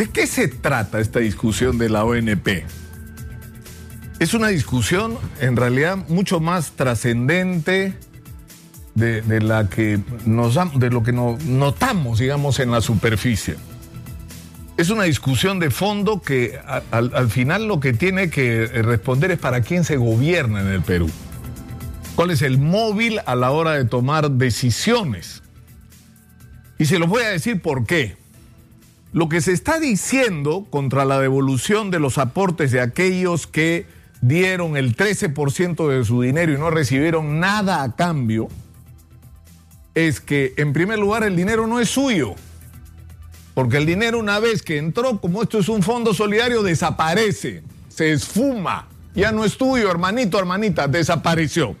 ¿De qué se trata esta discusión de la ONP? Es una discusión en realidad mucho más trascendente de, la que nos, de lo que notamos, digamos, en la superficie. Es una discusión de fondo que al final lo que tiene que responder es para quién se gobierna en el Perú. ¿Cuál es el móvil a la hora de tomar decisiones? Y se lo voy a decir por qué. Lo que se está diciendo contra la devolución de los aportes de aquellos que dieron el 13% de su dinero y no recibieron nada a cambio, es que en primer lugar el dinero no es suyo. Porque el dinero una vez que entró, como esto es un fondo solidario, desaparece, se esfuma, ya no es tuyo, hermanito, hermanita, desapareció.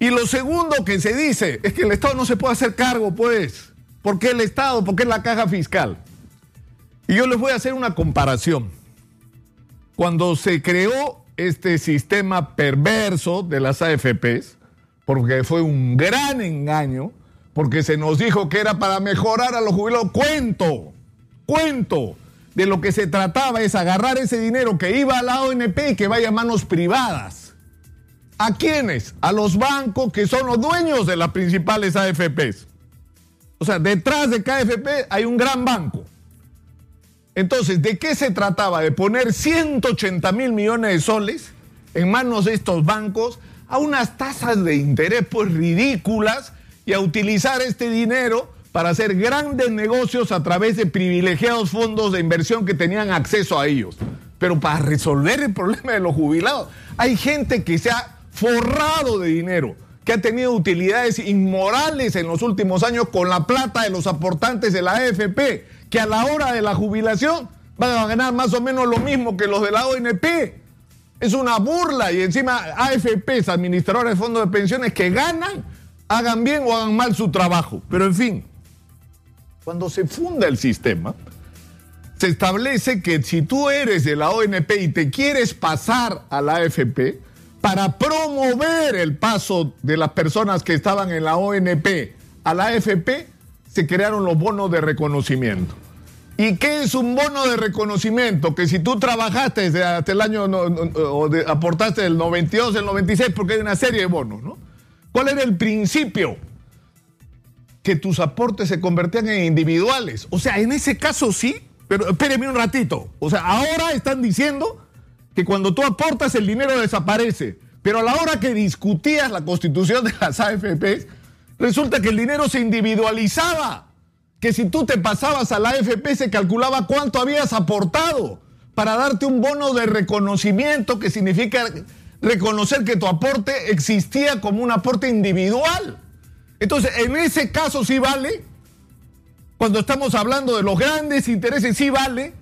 Y lo segundo que se dice es que el Estado no se puede hacer cargo, pues. ¿Por qué el Estado? ¿Por qué la caja fiscal? Y yo les voy a hacer una comparación. Cuando se creó este sistema perverso de las AFPs, porque fue un gran engaño, porque se nos dijo que era para mejorar a los jubilados. Cuento, cuento. De lo que se trataba es agarrar ese dinero que iba a la ONP y que vaya a manos privadas. ¿A quiénes? A los bancos que son los dueños de las principales AFPs. O sea, detrás de KFP hay un gran banco. Entonces, ¿de qué se trataba? De poner 180 mil millones de soles en manos de estos bancos a unas tasas de interés pues ridículas y a utilizar este dinero para hacer grandes negocios a través de privilegiados fondos de inversión que tenían acceso a ellos. Pero para resolver el problema de los jubilados, hay gente que se ha forrado de dinero, que ha tenido utilidades inmorales en los últimos años con la plata de los aportantes de la AFP que a la hora de la jubilación van a ganar más o menos lo mismo que los de la ONP. Es una burla y encima AFPs, administradores de fondos de pensiones que ganan, hagan bien o hagan mal su trabajo. Pero en fin, cuando se funda el sistema, se establece que si tú eres de la ONP y te quieres pasar a la AFP, para promover el paso de las personas que estaban en la ONP a la AFP, se crearon los bonos de reconocimiento. ¿Y qué es un bono de reconocimiento? Que si tú trabajaste desde hasta el año o aportaste el 92, el 96, porque hay una serie de bonos, ¿no? ¿Cuál era el principio? Que tus aportes se convertían en individuales. O sea, en ese caso sí, pero espéreme un ratito. O sea, ahora están diciendo que cuando tú aportas el dinero desaparece. Pero a la hora que discutías la constitución de las AFPs, resulta que el dinero se individualizaba que si tú te pasabas a la AFP se calculaba cuánto habías aportado para darte un bono de reconocimiento que significa reconocer que tu aporte existía como un aporte individual. Entonces, en ese caso sí vale. Cuando estamos hablando de los grandes intereses, sí vale.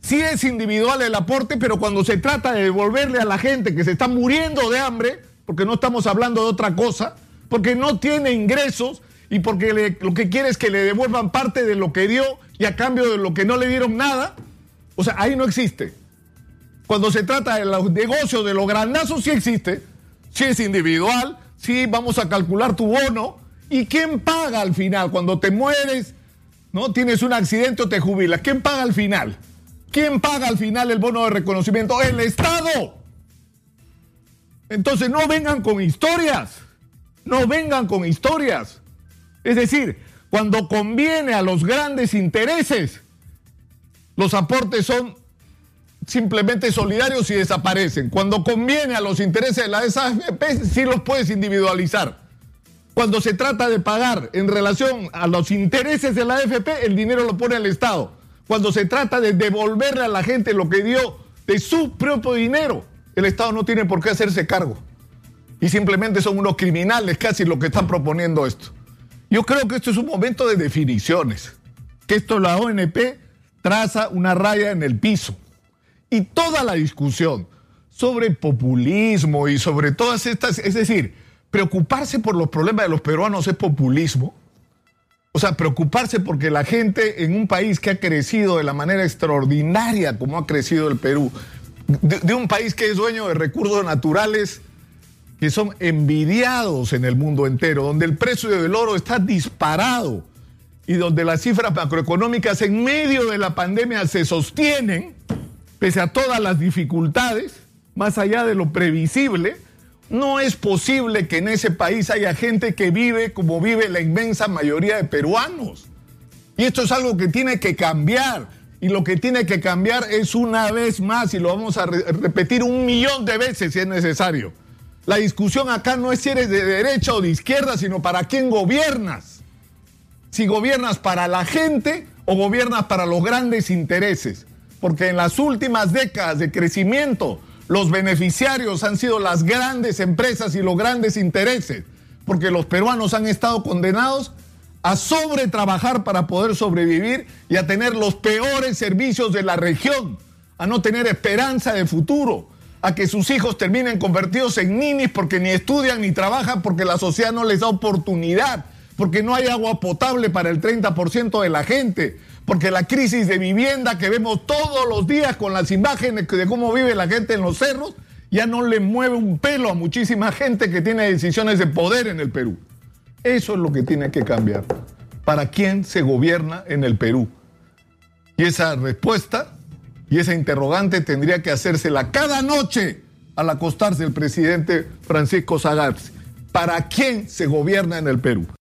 Sí es individual el aporte, pero cuando se trata de devolverle a la gente que se está muriendo de hambre, porque no estamos hablando de otra cosa, porque no tiene ingresos, y porque lo que quiere es que le devuelvan parte de lo que dio y a cambio de lo que no le dieron nada. O sea, ahí no existe. Cuando se trata de los negocios, de los grandazos, sí existe. Sí es individual, sí vamos a calcular tu bono. ¿Y quién paga al final? Cuando te mueres, ¿no? Tienes un accidente o te jubilas. ¿Quién paga al final? ¿Quién paga al final el bono de reconocimiento? El Estado. Entonces no vengan con historias. No vengan con historias. Es decir, cuando conviene a los grandes intereses, los aportes son simplemente solidarios y desaparecen. Cuando conviene a los intereses de la SAFP, sí los puedes individualizar. Cuando se trata de pagar en relación a los intereses de la AFP, el dinero lo pone el Estado. Cuando se trata de devolverle a la gente lo que dio de su propio dinero, el Estado no tiene por qué hacerse cargo. Y simplemente son unos criminales casi los que están proponiendo esto. Yo creo que esto es un momento de definiciones, que esto la ONP traza una raya en el piso. Y toda la discusión sobre populismo y sobre todas estas, es decir, preocuparse por los problemas de los peruanos es populismo. O sea, preocuparse porque la gente en un país que ha crecido de la manera extraordinaria como ha crecido el Perú, de, de un país que es dueño de recursos naturales que son envidiados en el mundo entero, donde el precio del oro está disparado y donde las cifras macroeconómicas en medio de la pandemia se sostienen, pese a todas las dificultades, más allá de lo previsible, no es posible que en ese país haya gente que vive como vive la inmensa mayoría de peruanos. Y esto es algo que tiene que cambiar. Y lo que tiene que cambiar es una vez más, y lo vamos a repetir un millón de veces si es necesario. La discusión acá no es si eres de derecha o de izquierda, sino para quién gobiernas. Si gobiernas para la gente o gobiernas para los grandes intereses. Porque en las últimas décadas de crecimiento, los beneficiarios han sido las grandes empresas y los grandes intereses, porque los peruanos han estado condenados a sobretrabajar para poder sobrevivir y a tener los peores servicios de la región, a no tener esperanza de futuro, a que sus hijos terminen convertidos en ninis porque ni estudian ni trabajan porque la sociedad no les da oportunidad, porque no hay agua potable para el 30% de la gente, porque la crisis de vivienda que vemos todos los días con las imágenes de cómo vive la gente en los cerros, ya no le mueve un pelo a muchísima gente que tiene decisiones de poder en el Perú. Eso es lo que tiene que cambiar. ¿Para quién se gobierna en el Perú? Y esa respuesta y esa interrogante tendría que hacérsela cada noche al acostarse el presidente Francisco Sagasti. ¿Para quién se gobierna en el Perú?